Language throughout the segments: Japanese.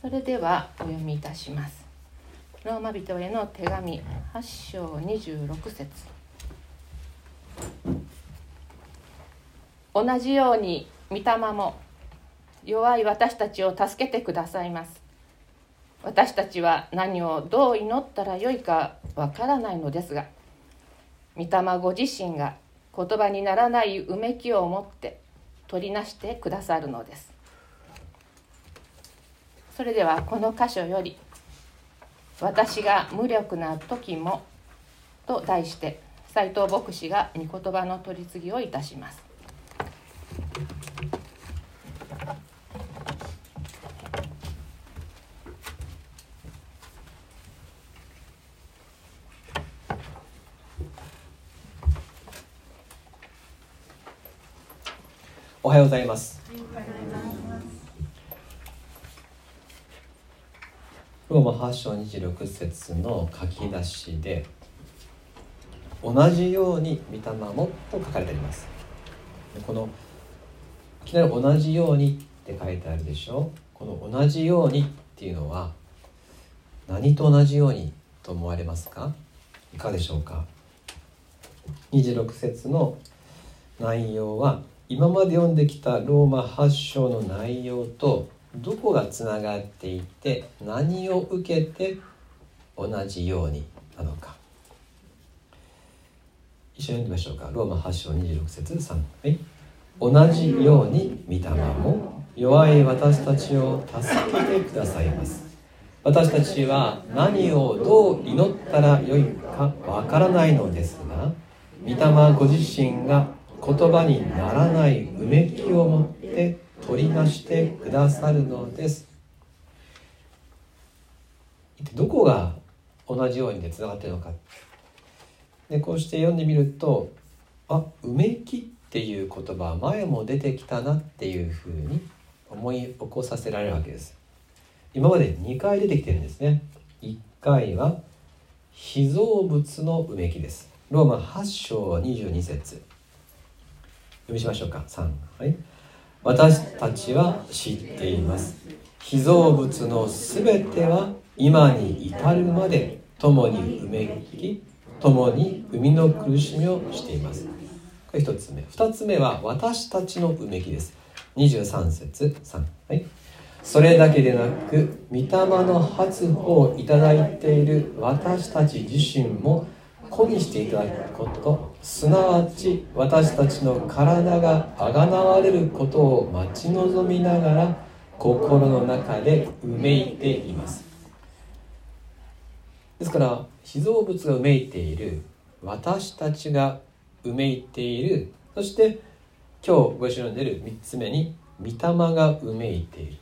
それではお読みいたします。ローマ人への手紙8章26節。同じように御霊も弱い私たちを助けてくださいます。私たちは何をどう祈ったらよいかわからないのですが御霊ご自身が言葉にならないうめきを持って取りなしてくださるのです。それではこの箇所より「私が無力な時も」と題して斉藤牧師が御言葉の取り次ぎをいたします。おはようございます。ローマ8章26節の書き出しで同じように御霊もと書かれてあります。このいきなり同じようにって書いてあるでしょ？この同じようにっていうのは何と同じようにと思われますか？いかがでしょうか？26節の内容は今まで読んできたローマ8章の内容とどこがつながっていて何を受けて同じようになのか。一緒に読んでみましょうか。ローマ8章26節3、はい、同じように御霊も弱い私たちを助けてくださいます。私たちは何をどう祈ったらよいかわからないのですが御霊ご自身が言葉にならないうめきを持って取りなしてくださるのです。どこが同じようにでつながってるのか。でこうして読んでみるとあうめきっていう言葉前も出てきたなっていうふうに思い起こさせられるわけです。今まで2回出てきてるんですね。1回は被造物のうめきです。ローマ8章22節。読みしましょうか。3はい。私たちは知っています。被造物のすべては今に至るまで共にうめき共に生みの苦しみをしています。これ1つ目。2つ目は私たちのうめきです。23節3はい。それだけでなく御霊の発歩をいただいている私たち自身も子にしていただくことすなわち私たちの体があがなわれることを待ち望みながら心の中でうめいています。ですから被造物がうめいている私たちがうめいている。そして今日ご一緒に出る3つ目に御霊がうめいている。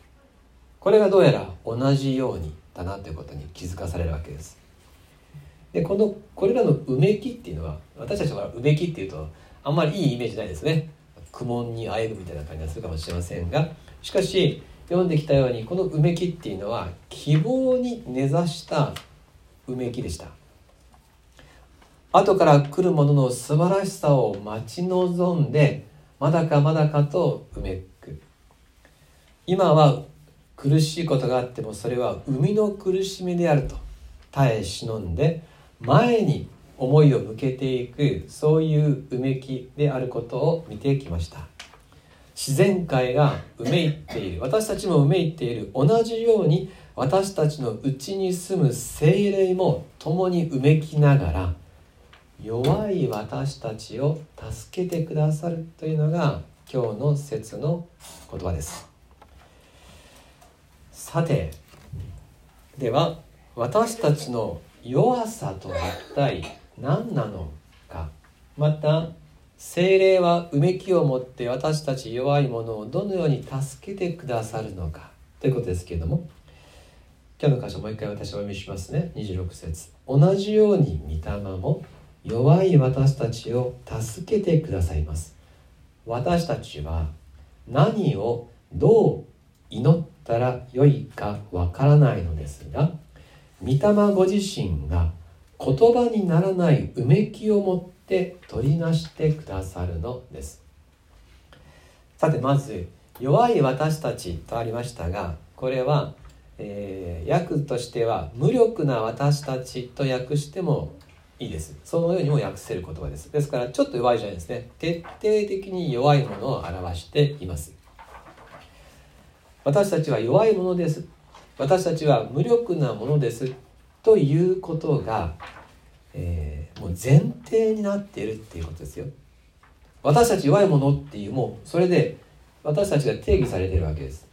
これがどうやら同じようにだなということに気づかされるわけです。でこのこれらのうめきっていうのは私たちはうめきっていうとあんまりいいイメージないですね。苦悶にあえるみたいな感じがするかもしれませんがしかし読んできたようにこのうめきっていうのは希望に根ざしたうめきでした。後から来るものの素晴らしさを待ち望んでまだかまだかとうめく。今は苦しいことがあってもそれは生みの苦しみであると耐え忍んで前に思いを向けていくそういううめきであることを見てきました。自然界がうめいっている。私たちもうめいている同じように私たちのうちに住む精霊も共にうめきながら弱い私たちを助けてくださるというのが今日の説の言葉です。さてでは私たちの弱さとは一体何なのか。また精霊はうめきを持って私たち弱い者をどのように助けてくださるのか。ということですけれども。今日の箇所もう一回私お読みしますね。26節。同じように御霊も弱い私たちを助けてくださいます。私たちは何をどう祈ったらよいかわからないのですが御霊ご自身が言葉にならないうめきを持って取りなしてくださるのです。さてまず弱い私たちとありましたがこれはえー、訳としては「無力な私たち」と訳してもいいです。そのようにも訳せる言葉です。ですからちょっと弱いじゃないですね。徹底的に弱いものを表しています。私たちは弱いものです。私たちは無力なものです。ということが、えー、もう前提になっているっていうことですよ。私たち弱いものっていうもうそれで私たちが定義されているわけです。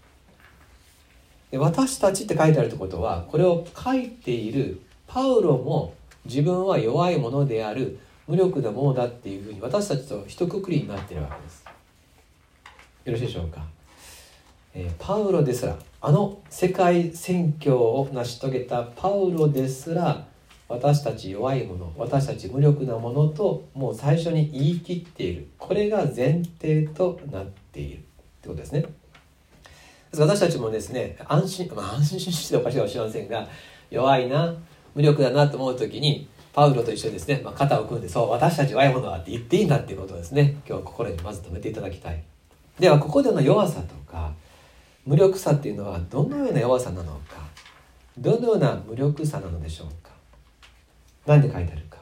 で私たちって書いてあるってことはこれを書いているパウロも自分は弱いものである無力なものだっていうふうに私たちと一括りになっているわけです。よろしいでしょうか、え、パウロですらあの世界宣教を成し遂げたパウロですら私たち弱いもの私たち無力なものともう最初に言い切っている。これが前提となっているってことですね。私たちもですね安心、まあ、安心しておかしいかもしれませんが弱いな無力だなと思う時にパウロと一緒にですね、まあ、肩を組んでそう私たち弱いものだって言っていいんだっていうことですね。今日は心にまず止めていただきたい。ではここでの弱さとか無力さっていうのはどのような弱さなのかどのような無力さなのでしょうか。何て書いてあるか。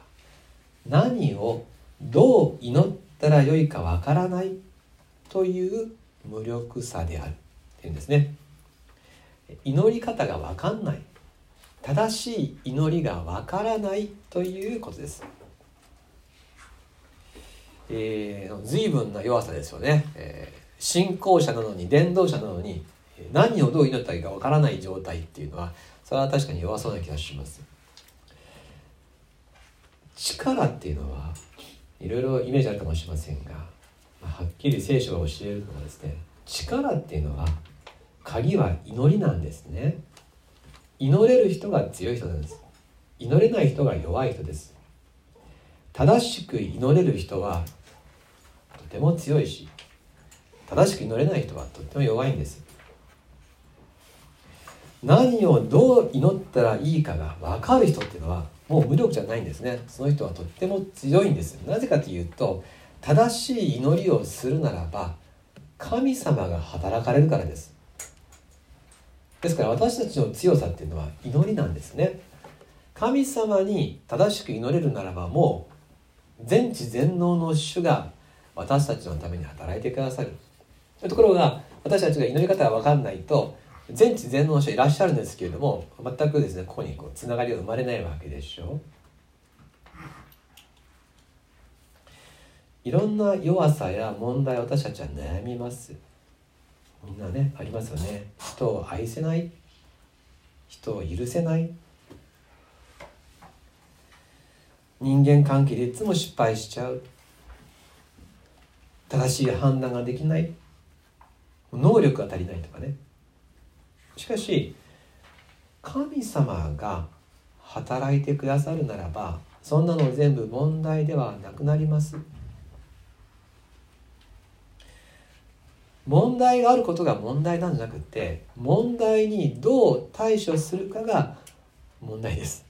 何をどう祈ったらよいかわからない。という無力さである。っていうんですね。祈り方がわかんない。正しい祈りがわからない。ということです。えー、随分な弱さですよね、えー、信仰者なのに伝道者なのに何をどう祈ったらいいかわからない状態っていうのはそれは確かに弱そうな気がします。力っていうのはいろいろイメージあるかもしれませんがはっきり聖書が教えるのはですね力っていうのは鍵は祈りなんですね。祈れる人が強い人なんです。祈れない人が弱い人です。正しく祈れる人はとても強いし正しく祈れない人はとても弱いんです。何をどう祈ったらいいかが分かる人っていうのはもう無力じゃないんですね。その人はとっても強いんですなぜかというと正しい祈りをするならば神様が働かれるからです。ですから私たちの強さっていうのは祈りなんですね。神様に正しく祈れるならばもう全知全能の主が私たちのために働いてくださる。ところが私たちが祈り方が分かんないと全知全能の人いらっしゃるんですけれども全くですねここにこうつながりが生まれないわけでしょう。いろんな弱さや問題私たちは悩みます。みんなねありますよね。人を愛せない。人を許せない。人間関係でいつも失敗しちゃう。正しい判断ができない。能力が足りないとかね。しかし神様が働いてくださるならばそんなの全部問題ではなくなります。問題があることが問題なんじゃなくて問題にどう対処するかが問題です。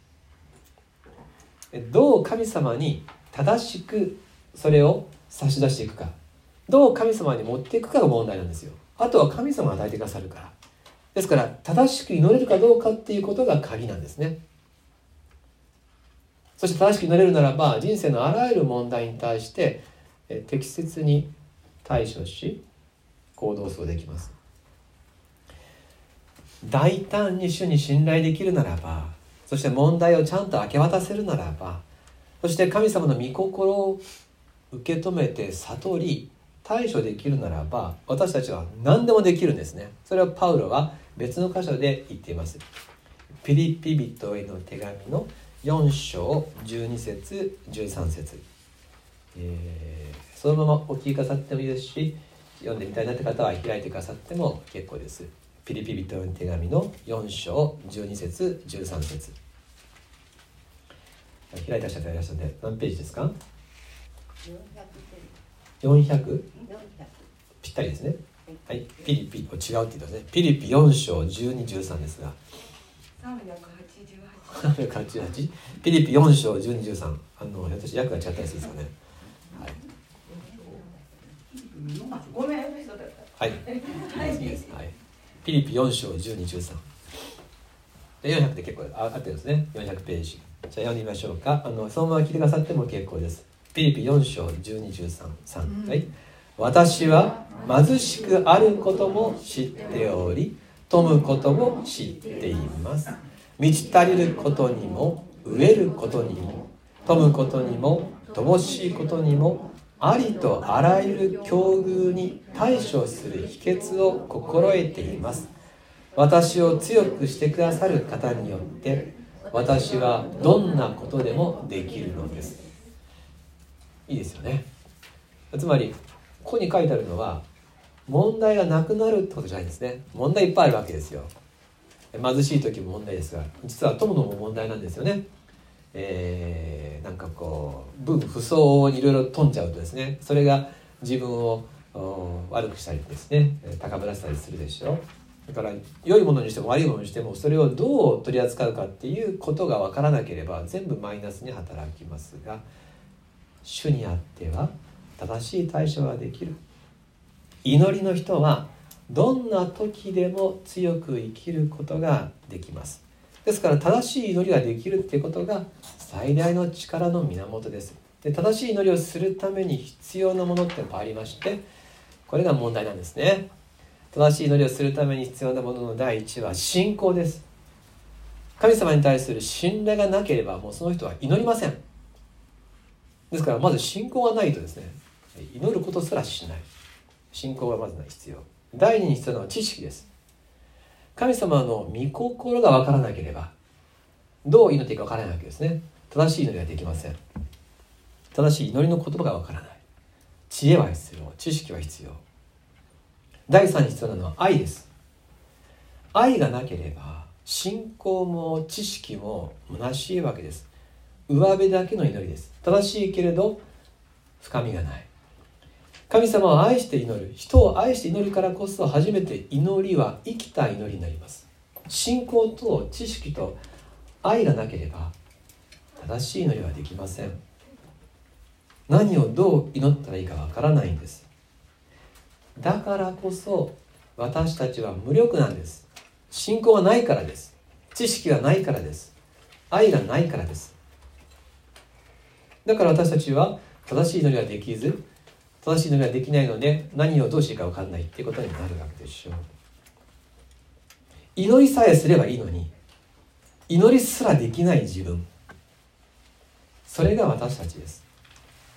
どう神様に正しくそれを差し出していくか。どう神様に持っていくかが問題なんですよ。あとは神様が与えてくださるから。ですから正しく祈れるかどうかっていうことが鍵なんですね。そして正しく祈れるならば人生のあらゆる問題に対して適切に対処し行動するできます。大胆に主に信頼できるならばそして問題をちゃんと明け渡せるならばそして神様の御心を受け止めて悟り対処できるならば私たちは何でもできるんですね。それはパウロは別の箇所で言っています。ピリピ人への手紙の4章12節13節、えー、そのままお聞きくださってもいいですし読んでみたいなって方は開いてくださっても結構です。ピリピリとの手紙の4章12節13節。開いた人がいらっしゃるんで何ページですか？400? ぴったりですねはい。ピリピ違うって言ったんですね。ピリピ4章1213ですが。388ピリピ4章1213あの私訳が違ったりするんですかね。はい。はい。ピリピ4章12、13。400で結構ああってですね400ページじゃあ読ん。でみましょうかあのそのまま聞いてくださっても結構ですピリピ4章1213、3はい私は貧しくあることも知っており富むことも知っています。満ち足りることにも飢えることにも富むことにも乏しいことにもありとあらゆる境遇に対処する秘訣を心得ています。私を強くしてくださる方によって私はどんなことでもできるのです。いいですよね。つまりここに書いてあるのは問題がなくなるってことじゃないんですね。問題いっぱいあるわけですよ。貧しい時も問題ですが実は友のも問題なんですよね。えー、なんかこう分不相にいろいろ飛んじゃうとですねそれが自分を悪くしたりですね高ぶらせたりするでしょ。だから良いものにしても悪いものにしてもそれをどう取り扱うかっていうことが分からなければ全部マイナスに働きますが主にあっては正しい対処ができる。祈りの人はどんな時でも強く生きることができます。ですから正しい祈りができるっていうことが最大の力の源です。で正しい祈りをするために必要なものってのもありましてこれが問題なんですね。正しい祈りをするために必要なものの第一は信仰です。神様に対する信頼がなければもうその人は祈りません。ですからまず信仰がないとですね祈ることすらしない。信仰がまず必要。第二に必要なのは知識です。神様の御心が分からなければどう祈っていいか分からないわけですね。正しい祈りはできません。正しい祈りの言葉が分からない。知恵は必要。知識は必要。第三に必要なのは愛です。愛がなければ信仰も知識も虚しいわけです。上辺だけの祈りです。正しいけれど深みがない。神様を愛して祈る。人を愛して祈るからこそ初めて祈りは生きた祈りになります。信仰と知識と愛がなければ正しい祈りはできません。何をどう祈ったらいいかわからないんです。だからこそ私たちは無力なんです。信仰がないからです。知識がないからです。愛がないからです。だから私たちは正しい祈りはできず正しいのができないので何をどうしていいか分かんないっていうことになるわけでしょう。祈りさえすればいいのに。祈りすらできない自分。それが私たちです。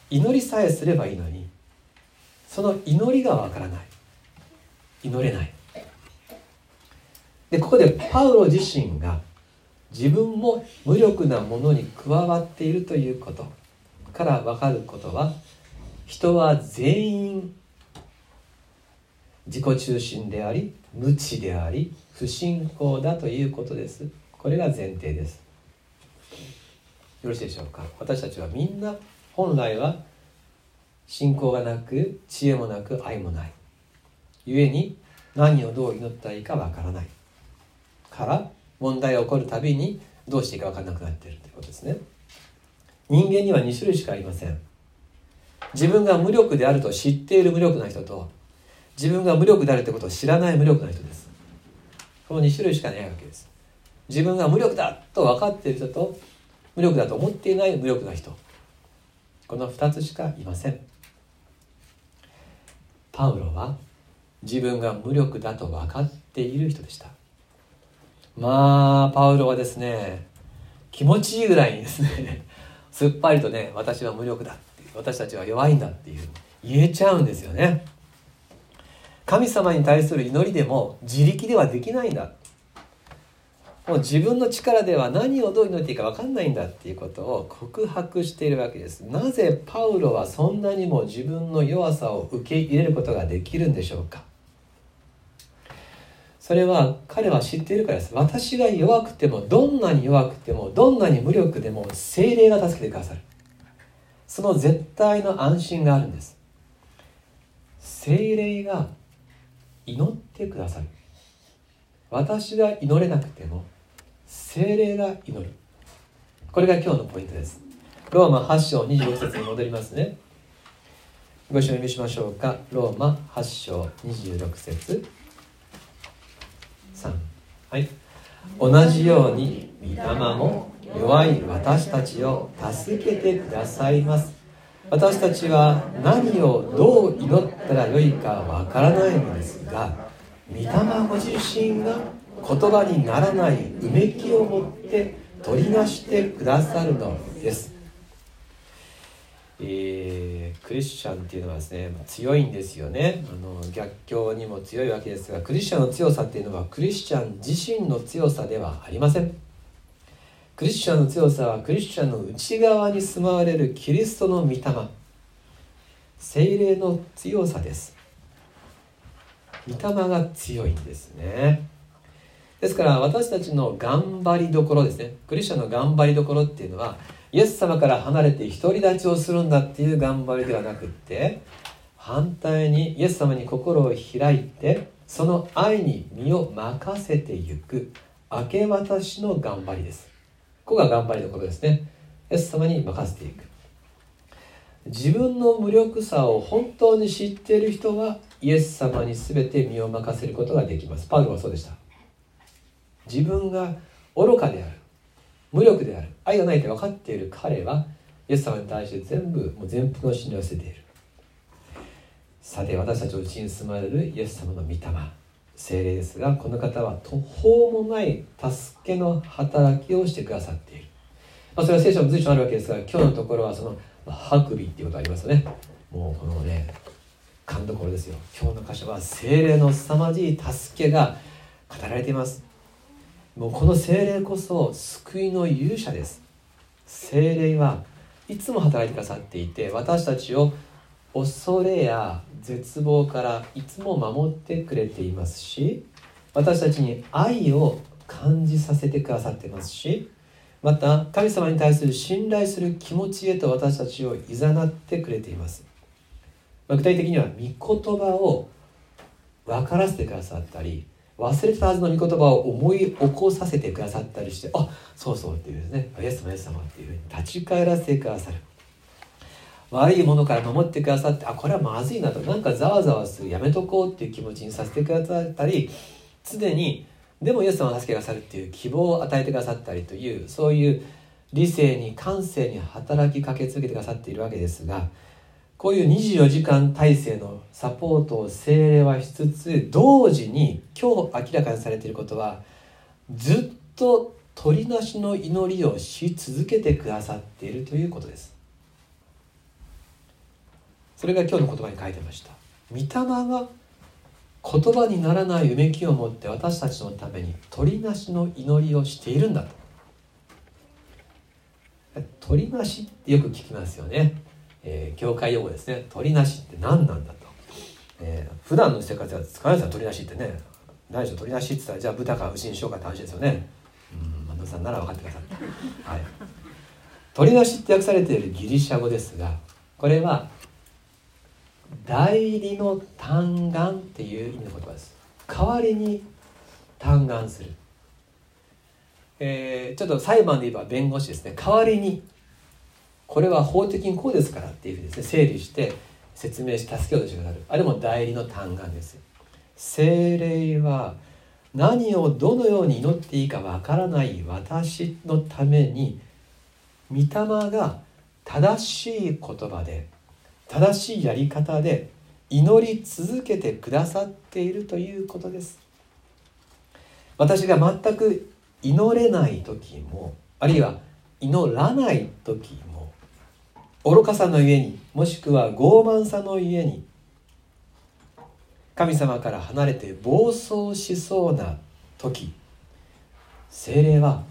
祈りさえすればいいのに。その祈りがわからない。祈れない。でここでパウロ自身が自分も無力なものに加わっているということから分かることは人は全員自己中心であり無知であり不信仰だということです。これが前提です。よろしいでしょうか？私たちはみんな本来は信仰がなく知恵もなく愛もない。故に何をどう祈ったらいいかわからない。から問題が起こるたびにどうしていいか分からなくなっているということですね。人間には2種類しかありません。自分が無力であると知っている無力な人と自分が無力であるということを知らない無力な人です。この2種類しかないわけです。自分が無力だと分かっている人と無力だと思っていない無力な人。この2つしかいません。パウロは自分が無力だと分かっている人でした。まあパウロはですね気持ちいいぐらいにですねすっぱりとね私は無力だ私たちは弱いんだっていう言えちゃうんですよね。神様に対する祈りでも自力ではできないんだ。もう自分の力では何をどう祈っていいか分かんないんだっていうことを告白しているわけです。なぜパウロはそんなにも自分の弱さを受け入れることができるんでしょうか。それは彼は知っているからです。私が弱くてもどんなに弱くてもどんなに無力でも精霊が助けてくださる。その絶対の安心があるんです。精霊が祈ってくださる。私が祈れなくても精霊が祈る。これが今日のポイントです。ローマ8章25節に戻りますね。ご一緒に見しましょうか。ローマ8章26節。3はい。同じように御霊も弱い私たちを助けてくださいます。私たちは何をどう祈ったらよいかわからないのですが御霊ご自身が言葉にならないうめきを持って取りなしてくださるのです。えー、クリスチャンっていうのはですね強いんですよね。あの逆境にも強いわけですがクリスチャンの強さっていうのはクリスチャン自身の強さではありません。クリスチャンの強さはクリスチャンの内側に住まわれるキリストの御霊。精霊の強さです。御霊が強いんですね。ですから私たちの頑張りどころですね。クリスチャンの頑張りどころっていうのはイエス様から離れて独り立ちをするんだっていう頑張りではなくって反対にイエス様に心を開いてその愛に身を任せてゆく明け渡しの頑張りです。ここが頑張りどころですね。イエス様に任せていく。自分の無力さを本当に知っている人はイエス様に全て身を任せることができます。パウロはそうでした。自分が愚かである無力である愛がないと分かっている彼はイエス様に対して全部もう全幅の信頼を捨てている。さて私たちのうちに住まれるイエス様の御霊。精霊です。がこの方は途方もない助けの働きをしてくださっている、まあ、それは聖書の随所あるわけですが今日のところはその白尾っていうことありますよね。もうこのね勘どころですよ。今日の箇所は精霊の凄まじい助けが語られています。もうこの精霊こそ救いの勇者です。精霊はいつも働いてくださっていて私たちを恐れや絶望からいつも守ってくれていますし私たちに愛を感じさせてくださってますしまた神様に対する信頼する気持ちへと私たちをいざなってくれています、まあ、具体的には御言葉を分からせてくださったり忘れてたはずの御言葉を思い起こさせてくださったりしてあそうそうっていうですねイエス様イエス様っていうふうに立ち返らせてくださる。悪いものから守ってくださってあこれはまずいなと。なんかざわざわするやめとこうっていう気持ちにさせてくださったり常にでもイエス様を助けてくださるっていう希望を与えてくださったりというそういう理性に感性に働きかけ続けてくださっているわけですがこういう24時間体制のサポートを精霊はしつつ同時に今日明らかにされていることはずっと取りなしの祈りをし続けてくださっているということです。それが今日の言葉に書いてました。御霊が言葉にならないうめきを持って私たちのために取りなしの祈りをしているんだと。取りなしってよく聞きますよね。えー、教会用語ですね。鳥なしって何なんだと、えー、普段の生活は使わないですよ鳥なしってね何でしょう鳥なしって言ったらじゃあ豚か牛にしようかって話ですよね。うん万田さんなら分かってください、はい、鳥なしって訳されているギリシャ語ですがこれは代理の嘆願っていう意味の言葉です。代わりに嘆願する。えー、ちょっと裁判で言えば弁護士ですね。代わりにこれは法的にこうですからっていうふうにですね整理して説明し助けようとしてくださる。あれも代理の嘆願です精霊は何をどのように祈っていいかわからない私のために御霊が正しい言葉で正しいやり方で祈り続けてくださっているということです。私が全く祈れない時もあるいは祈らない時も愚かさのゆえにもしくは傲慢さのゆえに神様から離れて暴走しそうな時精霊は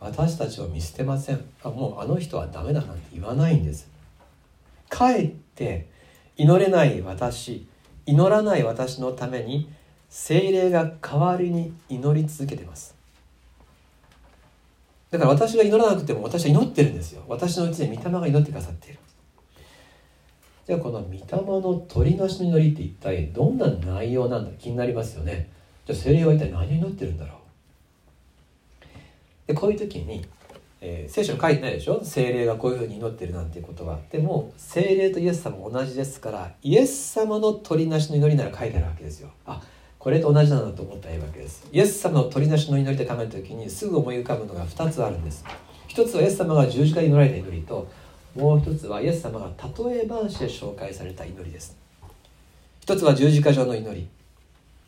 私たちを見捨てません。あもうあの人はダメだなんて言わないんです。かえって祈れない私祈らない私のために精霊が代わりに祈り続けてます。だから私が祈らなくても私は祈ってるんですよ。私のうちで御霊が祈ってくださっている。じゃあこの御霊の取りなしの祈りって一体どんな内容なんだ気になりますよね。じゃあ精霊は一体何を祈ってるんだろう？でこういう時に、えー、聖書に書いてないでしょ？精霊がこういうふうに祈ってるなんていうことは。でも精霊とイエス様同じですからイエス様の取りなしの祈りなら書いてあるわけですよ。あこれと同じなんだと思ったらいいわけです。イエス様の取りなしの祈りで考えた時にすぐ思い浮かぶのが2つあるんです。一つはイエス様が十字架で祈られた祈りともう一つはイエス様が例え話で紹介された祈りです。一つは十字架上の祈り。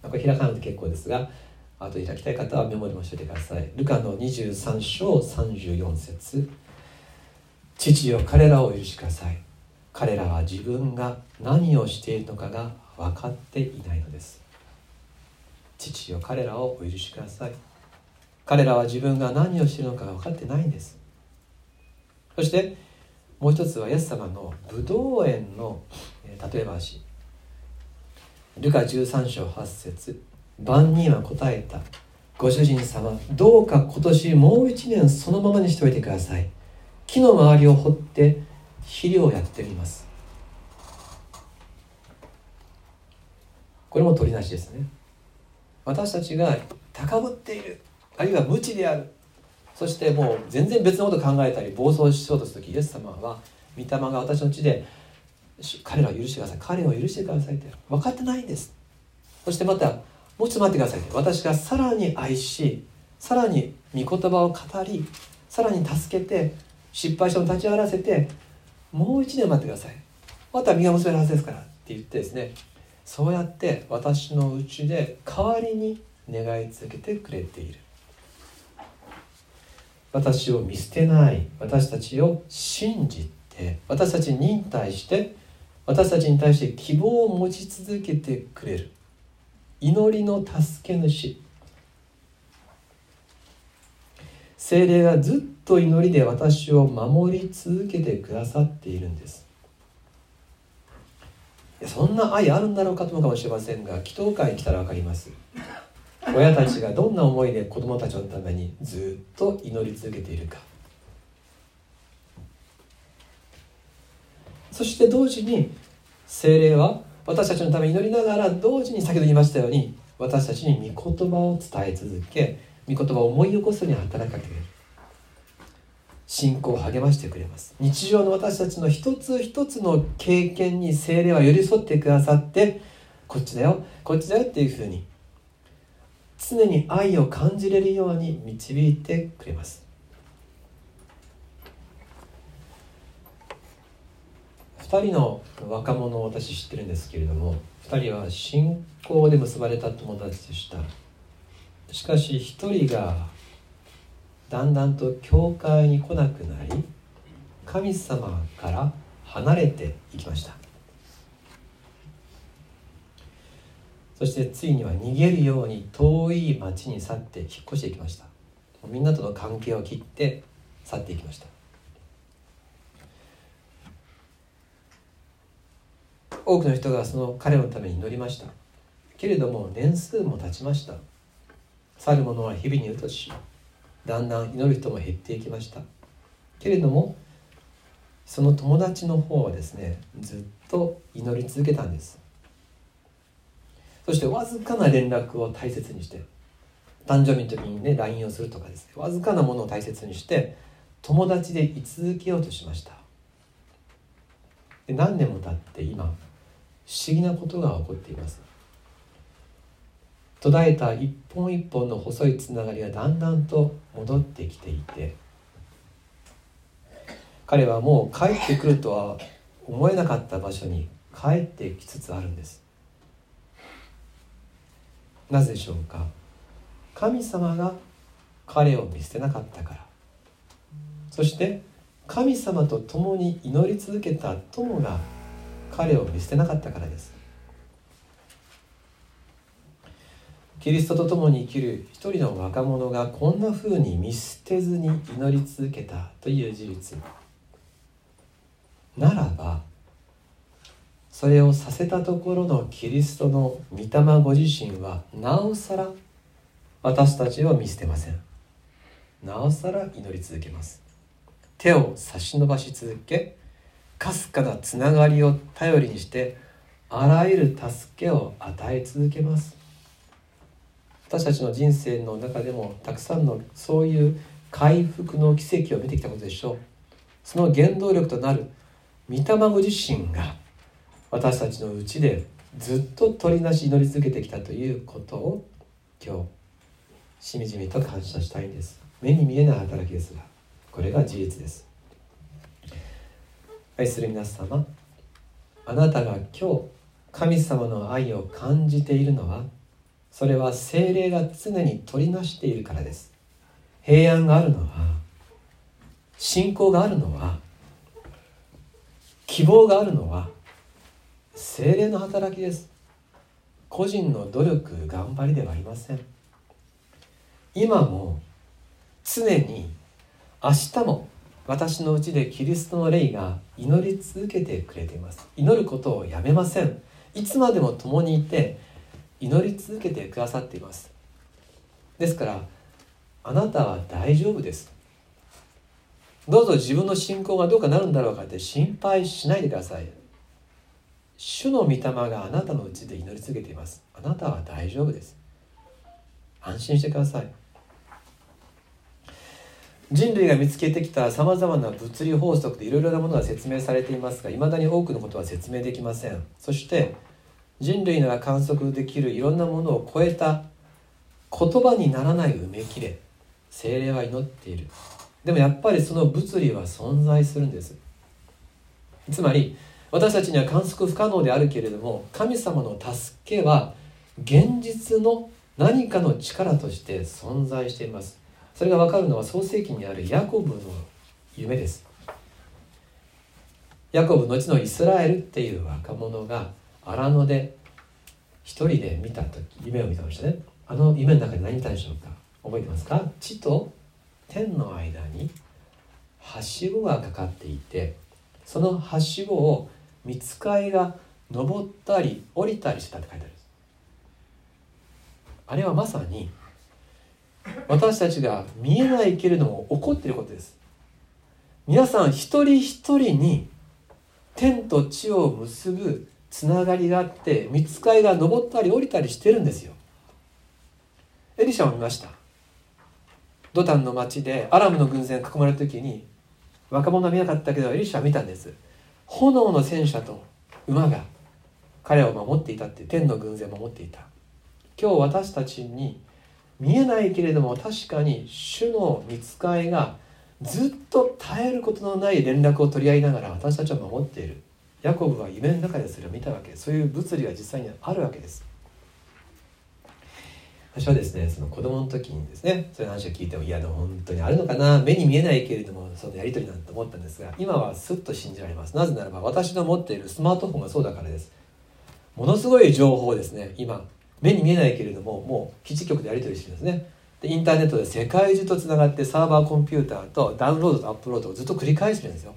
これ開かなくて結構ですがあと開きたい方はメモにもしておいてください。ルカの23章34節。父よ彼らを許しください。彼らは自分が何をしているのかが分かっていないのです。父よ彼らをお許しください。彼らは自分が何をしているのかが分かってないんです。そしてもう一つはイエス様のブドウ園の例え話。ルカ13章8節。万人は答えた。ご主人様どうか今年もう一年そのままにしておいてください。木の周りを掘って肥料をやってみます。これも取りなしですね。私たちが高ぶっているあるいは無知である。そしてもう全然別のこと考えたり暴走しようとする時イエス様は御霊が私のうちで彼らを許してください。彼を許してくださいって分かってないんです。そしてまたもうちょっと待ってください私がさらに愛しさらに御言葉を語りさらに助けて失敗しても立ち上がらせてもう一年待ってください。また身が結べるはずですからって言ってですね。そうやって私のうちで代わりに願い続けてくれている。私を見捨てない。私たちを信じて私たちに忍耐して私たちに対して希望を持ち続けてくれる。祈りの助け主。精霊がずっと祈りで私を守り続けてくださっているんです。そんな愛あるんだろうかと思うかもしれませんが祈祷会に来たら分かります。親たちがどんな思いで子供たちのためにずっと祈り続けているか。そして同時に精霊は私たちのために祈りながら同時に先ほど言いましたように私たちに御言葉を伝え続け御言葉を思い起こすように働きかけてくれる。信仰を励ましてくれます。日常の私たちの一つ一つの経験に精霊は寄り添ってくださってこっちだよこっちだよっていうふうに常に愛を感じれるように導いてくれます。2人の若者を私知ってるんですけれども2人は信仰で結ばれた友達でした。しかし1人がだんだんと教会に来なくなり神様から離れていきました。そしてついには逃げるように遠い町に去って引っ越していきました。みんなとの関係を切って去っていきました。多くの人がその彼のために祈りました。けれども年数も経ちました。去る者は日々にうとしだんだん祈る人も減っていきました。けれどもその友達の方はですねずっと祈り続けたんです。そしてわずかな連絡を大切にして誕生日の時にね LINE をするとかですねわずかなものを大切にして友達で居続けようとしました。で何年も経って今不思議なことが起こっています。途絶えた一本一本の細いつながりがだんだんと戻ってきていて彼はもう帰ってくるとは思えなかった場所に帰ってきつつあるんです。なぜでしょうか？神様が彼を見捨てなかったから。そして神様と共に祈り続けた友が彼を見捨てなかったからです。キリストと共に生きる一人の若者がこんなふうに見捨てずに祈り続けたという事実。ならばそれをさせたところのキリストの御霊ご自身はなおさら私たちを見捨てません。なおさら祈り続けます。手を差し伸ばし続けかすかなつながりを頼りにしてあらゆる助けを与え続けます。私たちの人生の中でもたくさんのそういう回復の奇跡を見てきたことでしょう。その原動力となる御霊ご自身が私たちのうちでずっと取りなし祈り続けてきたということを今日しみじみと感謝したいんです。目に見えない働きですがこれが事実です。愛する皆様あなたが今日神様の愛を感じているのはそれは精霊が常に取りなしているからです。平安があるのは信仰があるのは希望があるのは精霊の働きです。個人の努力頑張りではありません。今も常に明日も私のうちでキリストの霊が祈り続けてくれています。祈ることをやめません。いつまでも共にいて祈り続けてくださっています。ですからあなたは大丈夫です。どうぞ自分の信仰がどうかなるんだろうかって心配しないでください。主の御霊があなたのうちで祈り続けています。あなたは大丈夫です。安心してください。人類が見つけてきたさまざまな物理法則でいろいろなものが説明されていますがいまだに多くのことは説明できません。そして人類が観測できるいろんなものを超えた言葉にならないうめきれ精霊は祈っている。でもやっぱりその物理は存在するんです。つまり私たちには観測不可能であるけれども神様の助けは現実の何かの力として存在しています。それが分かるのは創世記にあるヤコブの夢です。ヤコブ後のイスラエルっていう若者が荒野で一人で見た時夢を見てましたね。あの夢の中で何見たでしょうか覚えてますか？地と天の間にはしごがかかっていてそのはしごを見つかいが登ったり降りたりしたって書いてあるあれはまさに私たちが見えないけれども起こっていることです。皆さん一人一人に天と地を結ぶつながりがあって見つかいが登ったり降りたりしてるんですよ。エリシャを見ました。ドタンの町でアラムの軍勢に囲まれた時に若者は見なかったけどエリシャは見たんです。炎の戦車と馬が彼を守っていたって天の軍勢を守っていた。今日私たちに見えないけれども確かに主の見つかいがずっと絶えることのない連絡を取り合いながら私たちを守っている。ヤコブは夢の中でそれを見たわけそういう物理が実際にあるわけです。私はですねその子供の時にですねそういう話を聞いてもいやでも本当にあるのかな目に見えないけれどもそのやり取りなんて思ったんですが今はすっと信じられます。なぜならば私の持っているスマートフォンがそうだからです。ものすごい情報ですね今目に見えないけれどももう基地局でやり取りしてるんですね。でインターネットで世界中とつながってサーバーコンピューターとダウンロードとアップロードをずっと繰り返してるんですよ。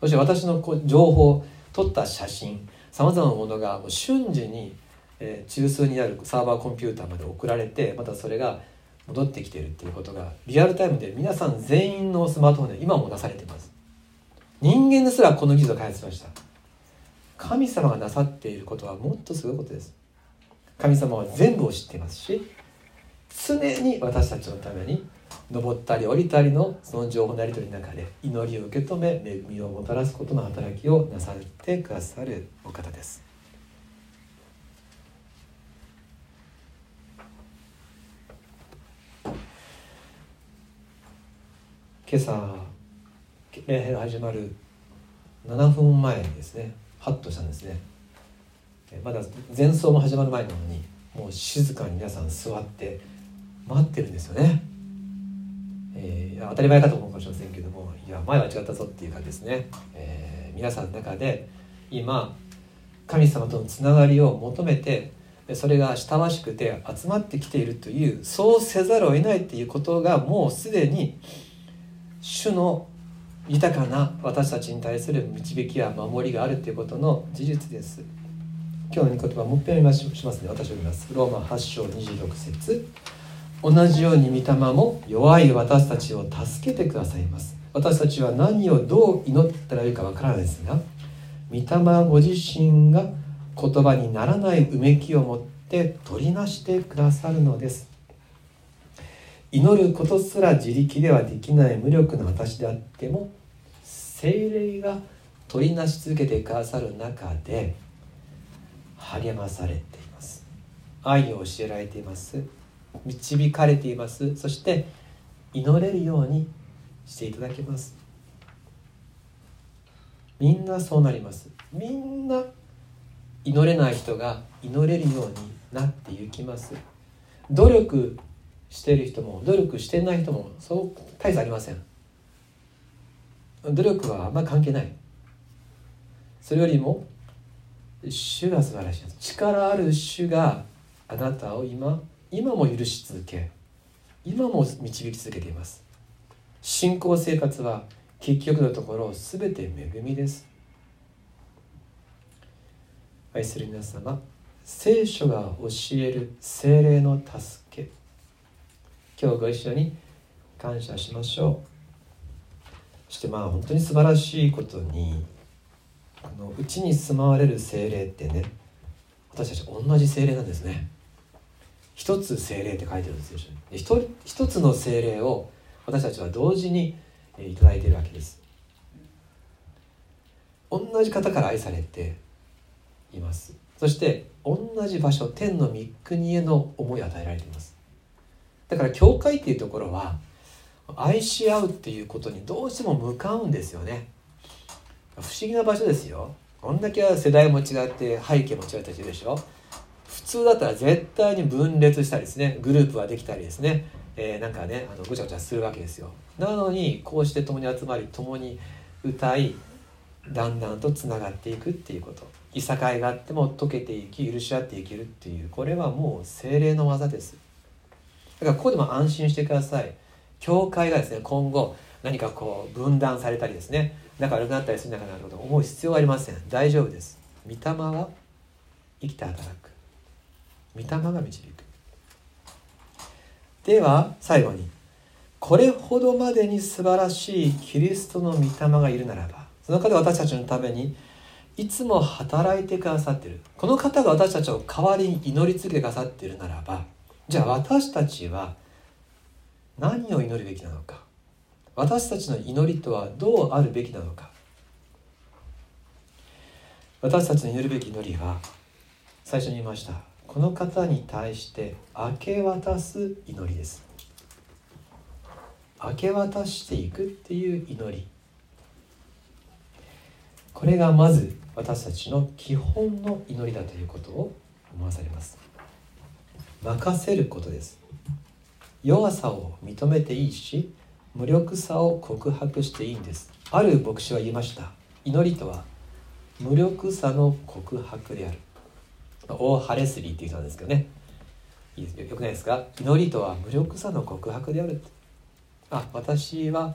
そして私のこう情報撮った写真さまざまなものがもう瞬時に、えー、中枢にあるサーバーコンピューターまで送られてまたそれが戻ってきているっていうことがリアルタイムで皆さん全員のスマートフォンで今も出されています。人間ですらこの技術を開発しました。神様がなさっていることはもっとすごいことです。神様は全部を知っていますし常に私たちのために登ったり降りたりのその情報のやり取りの中で祈りを受け止め恵みをもたらすことの働きをなさってくださるお方です。今朝礼拝始まる7分前にですね。ハッとしたんですね。まだ前奏も始まる前なのにもう静かに皆さん座って待ってるんですよね、えー、当たり前かと思うかもしれませんけどもいや前は違ったぞっていうかですね、えー、皆さんの中で今神様とのつながりを求めてそれが親しくて集まってきているというそうせざるを得ないっていうことがもうすでに主の豊かな私たちに対する導きや守りがあるということの事実です。今日の御言葉もう一遍しますね。私を読みます。ローマ8章26節。同じように御霊も弱い私たちを助けてくださいます。私たちは何をどう祈ったらいいかわからないですが御霊ご自身が言葉にならないうめきを持って取りなしてくださるのです。祈ることすら自力ではできない無力な私であっても精霊が取りなし続けてくださる中で励まされています。愛を教えられています。導かれています。そして祈れるようにしていただけます。みんなそうなります。みんな祈れない人が祈れるようになっていきます。努力している人も努力してない人もそう大差ありません。努力はあんま関係ない。それよりも主が素晴らしい。力ある主があなたを今今も許し続け今も導き続けています。信仰生活は結局のところ全て恵みです。愛する皆様聖書が教える精霊の助け。今日ご一緒に感謝しましょう。そしてまあ本当に素晴らしいことにあのうちに住まわれる精霊ってね私たち同じ精霊なんですね。一つ精霊って書いてるんですよ。一一つの精霊を私たちは同時にいいているわけです。同じ方から愛されています。そして同じ場所天の御国への思いを与えられています。だから教会っていうところは愛し合うっていうことにどうしても向かうんですよね。不思議な場所ですよ。こんだけ世代も違って背景も違ったりするでしょ。普通だったら絶対に分裂したりですね。グループはできたりですね、えー、なんかねあのぐちゃぐちゃするわけですよ。なのにこうして共に集まり共に歌いだんだんとつながっていくっていうこと。いさかいがあっても溶けていき許し合っていけるっていう。これはもう精霊の技です。だからここでも安心してください。教会がですね今後何かこう分断されたりですね仲悪くなったりするんだかなと思う必要はありません。大丈夫です。御霊は生きて働く。御霊が導く。では最後にこれほどまでに素晴らしいキリストの御霊がいるならばその方が私たちのためにいつも働いてくださっている。この方が私たちを代わりに祈り続けてくださっているならばじゃあ私たちは何を祈るべきなのか。私たちの祈りとはどうあるべきなのか。私たちの祈るべき祈りは最初に言いました。この方に対して明け渡す祈りです。明け渡していくっていう祈り。これがまず私たちの基本の祈りだということを思わされます。任せることです。弱さを認めていいし無力さを告白していいんです。ある牧師は言いました。祈りとは無力さの告白である。大ハレスリーっていう人なんですけどね。よ。くないですか？祈りとは無力さの告白であるあ私は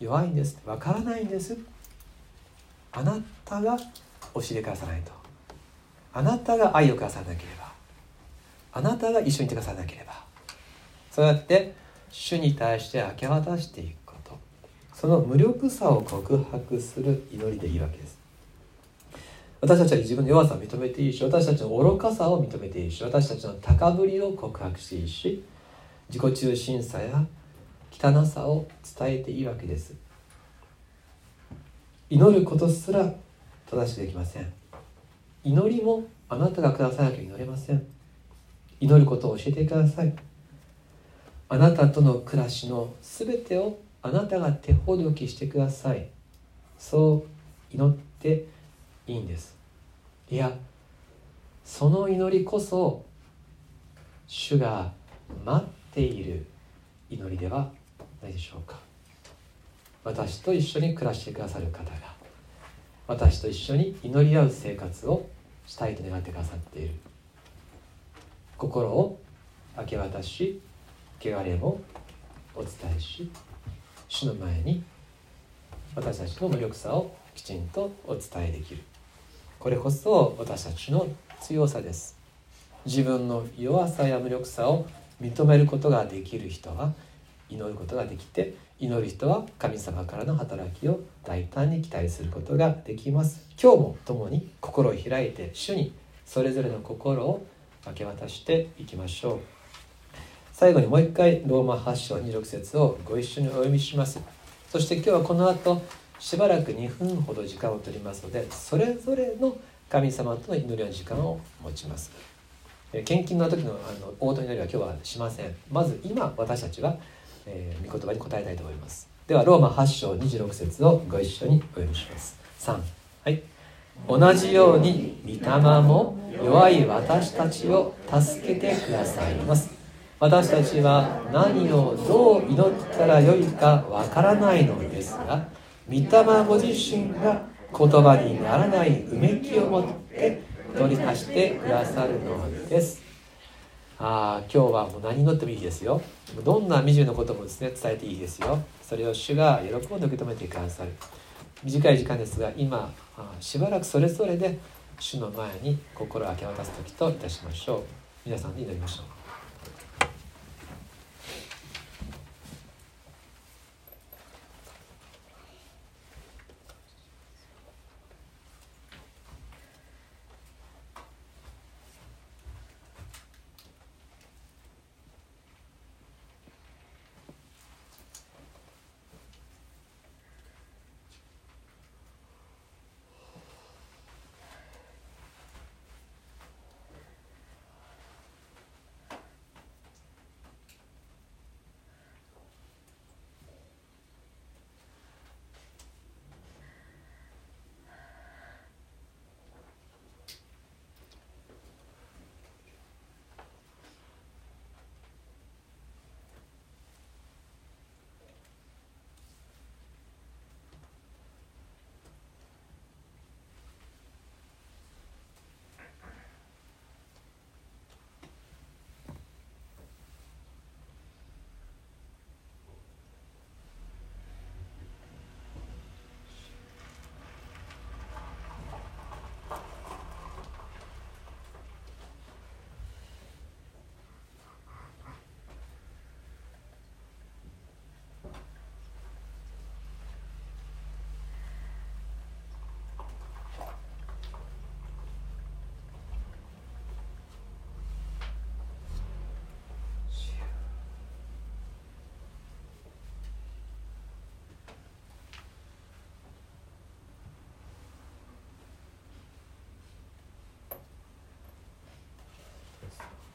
弱いんです。わからないんです。あなたが教えてくださないと。あなたが愛をくださらなければ。あなたが一緒にいてくださらなければ。そうやって主に対して明け渡していくこと。その無力さを告白する祈りでいいわけです。私たちは自分の弱さを認めていいし私たちの愚かさを認めていいし私たちの高ぶりを告白していいし自己中心さや汚さを伝えていいわけです。祈ることすら正しくできません。祈りもあなたがくださなきゃ祈れません。祈ることを教えてください。あなたとの暮らしの全てをあなたが手ほどきしてください。そう祈っていいんです。いやその祈りこそ主が待っている祈りではないでしょうか。私と一緒に暮らしてくださる方が私と一緒に祈り合う生活をしたいと願ってくださっている。心を明け渡し汚れもお伝えし主の前に私たちの無力さをきちんとお伝えできる。これこそ私たちの強さです。自分の弱さや無力さを認めることができる人は祈ることができて祈る人は神様からの働きを大胆に期待することができます。今日も共に心を開いて主にそれぞれの心を明け渡していきましょう。最後にもう一回ローマ8章26節をご一緒にお読みします。そして今日はこの後しばらく2分ほど時間を取りますのでそれぞれの神様との祈りの時間を持ちます。献金の時のあの応答祈りは今日はしません。まず今私たちは、えー、御言葉に答えたいと思います。ではローマ8章26節をご一緒にお読みします。3はい。同じように御霊も弱い私たちを助けてくださいます。私たちは何をどう祈ったらよいかわからないのですが御霊ご自身が言葉にならないうめきを持って取り足してくださるのです。あ今日はもう何祈ってもいいですよ。どんな惨めなこともですね伝えていいですよ。それを主が喜んで受け止めてくださる。短い時間ですが今しばらくそれぞれで主の前に心を明け渡す時といたしましょう。皆さんに祈りましょう。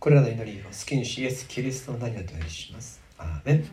これらの祈りを好きにしイエス・キリストの名によってお願いします。アーメン